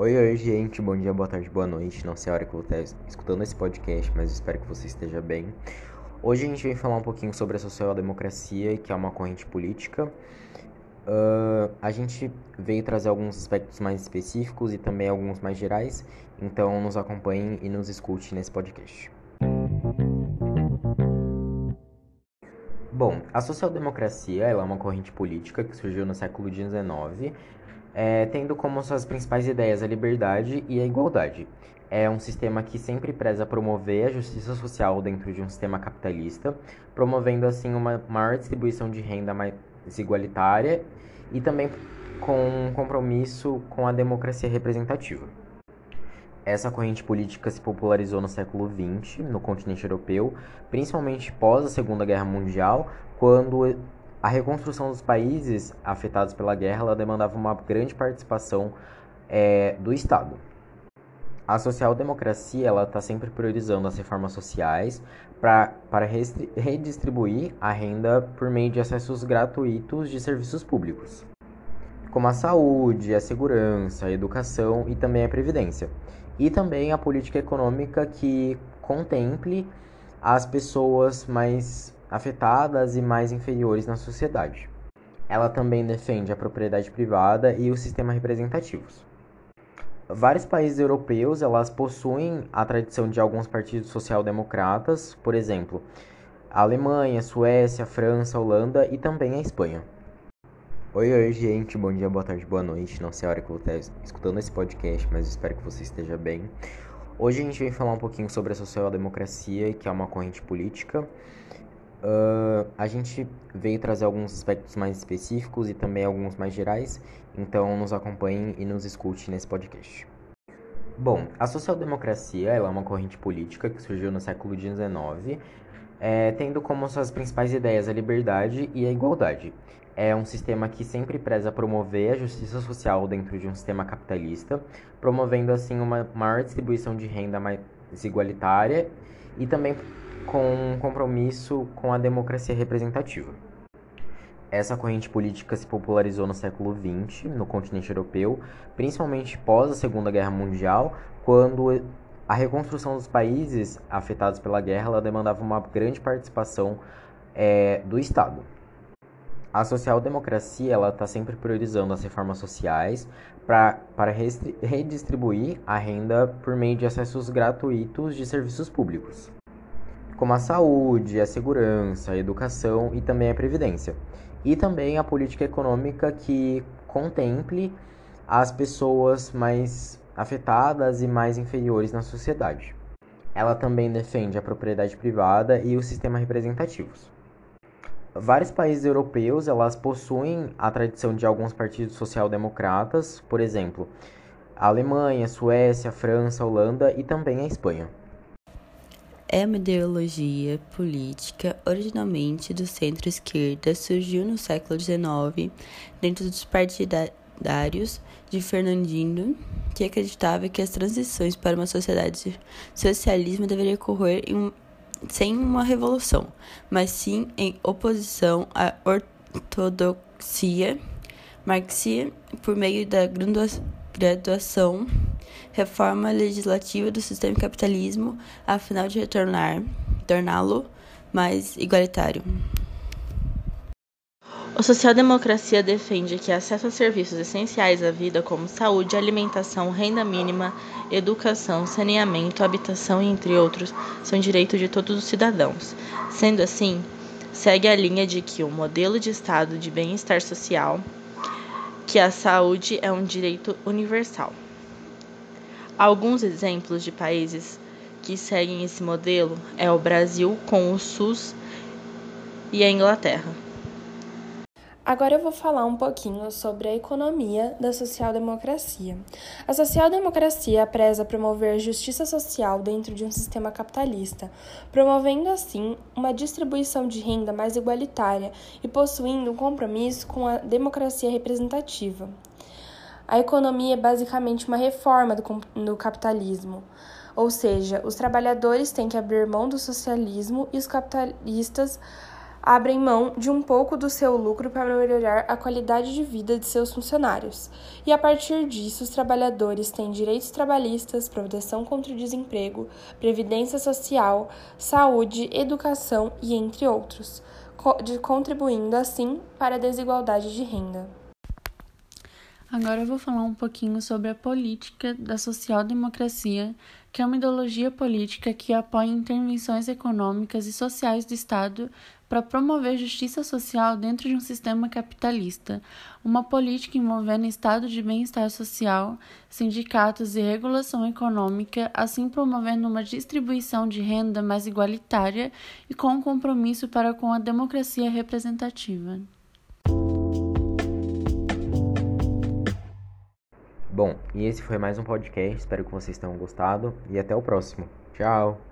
Oi, oi, gente. Bom dia, boa tarde, boa noite. Não sei a hora que vou estar escutando esse podcast, mas espero que você esteja bem. Hoje a gente vem falar um pouquinho sobre a social-democracia, que é uma corrente política. Uh, a gente veio trazer alguns aspectos mais específicos e também alguns mais gerais, então nos acompanhe e nos escute nesse podcast. Bom, a social-democracia é uma corrente política que surgiu no século XIX é, tendo como suas principais ideias a liberdade e a igualdade. É um sistema que sempre preza promover a justiça social dentro de um sistema capitalista, promovendo assim uma maior distribuição de renda mais igualitária e também com um compromisso com a democracia representativa. Essa corrente política se popularizou no século XX, no continente europeu, principalmente pós a Segunda Guerra Mundial, quando a reconstrução dos países afetados pela guerra demandava uma grande participação é, do Estado. A social-democracia está sempre priorizando as reformas sociais para redistribuir a renda por meio de acessos gratuitos de serviços públicos, como a saúde, a segurança, a educação e também a previdência. E também a política econômica que contemple as pessoas mais afetadas e mais inferiores na sociedade. Ela também defende a propriedade privada e o sistema representativos. Vários países europeus elas possuem a tradição de alguns partidos social-democratas, por exemplo, a Alemanha, Suécia, França, Holanda e também a Espanha. Oi, oi, gente, bom dia, boa tarde, boa noite. Não sei a hora que eu vou estar escutando esse podcast, mas espero que você esteja bem. Hoje a gente vem falar um pouquinho sobre a social-democracia, que é uma corrente política Uh, a gente veio trazer alguns aspectos mais específicos e também alguns mais gerais, então nos acompanhe e nos escute nesse podcast. Bom, a social-democracia é uma corrente política que surgiu no século XIX, é, tendo como suas principais ideias a liberdade e a igualdade. É um sistema que sempre preza promover a justiça social dentro de um sistema capitalista, promovendo assim uma maior distribuição de renda mais igualitária e também com um compromisso com a democracia representativa. Essa corrente política se popularizou no século XX, no continente europeu, principalmente pós a Segunda Guerra Mundial, quando a reconstrução dos países afetados pela guerra demandava uma grande participação é, do Estado. A social-democracia está sempre priorizando as reformas sociais para redistribuir a renda por meio de acessos gratuitos de serviços públicos como a saúde, a segurança, a educação e também a previdência. E também a política econômica que contemple as pessoas mais afetadas e mais inferiores na sociedade. Ela também defende a propriedade privada e o sistema representativos. Vários países europeus elas possuem a tradição de alguns partidos social-democratas, por exemplo, a Alemanha, Suécia, França, Holanda e também a Espanha é uma ideologia política originalmente do centro-esquerda, surgiu no século XIX dentro dos partidários de Fernandino, que acreditava que as transições para uma sociedade de socialismo deveriam ocorrer em, sem uma revolução, mas sim em oposição à ortodoxia marxista por meio da graduação reforma legislativa do sistema capitalismo a final de retornar, torná-lo mais igualitário. A social-democracia defende que acesso a serviços essenciais à vida, como saúde, alimentação, renda mínima, educação, saneamento, habitação, entre outros, são direitos de todos os cidadãos. Sendo assim, segue a linha de que o modelo de Estado de bem-estar social, que a saúde é um direito universal. Alguns exemplos de países que seguem esse modelo é o Brasil com o SUS e a Inglaterra. Agora eu vou falar um pouquinho sobre a economia da social-democracia. A social-democracia preza promover justiça social dentro de um sistema capitalista, promovendo assim uma distribuição de renda mais igualitária e possuindo um compromisso com a democracia representativa. A economia é basicamente uma reforma do, capitalismo, ou seja, os trabalhadores têm que abrir mão do socialismo e os capitalistas abrem mão de um pouco do seu lucro para melhorar a qualidade de vida de seus funcionários. E a partir disso, os trabalhadores têm direitos trabalhistas, proteção contra o desemprego, previdência social, saúde, educação e entre outros, contribuindo assim para a desigualdade de renda. Agora eu vou falar um pouquinho sobre a política da social-democracia, que é uma ideologia política que apoia intervenções econômicas e sociais do Estado para promover justiça social dentro de um sistema capitalista, uma política envolvendo estado de bem-estar social, sindicatos e regulação econômica, assim promovendo uma distribuição de renda mais igualitária e com um compromisso para com a democracia representativa. Bom, e esse foi mais um podcast. Espero que vocês tenham gostado e até o próximo. Tchau!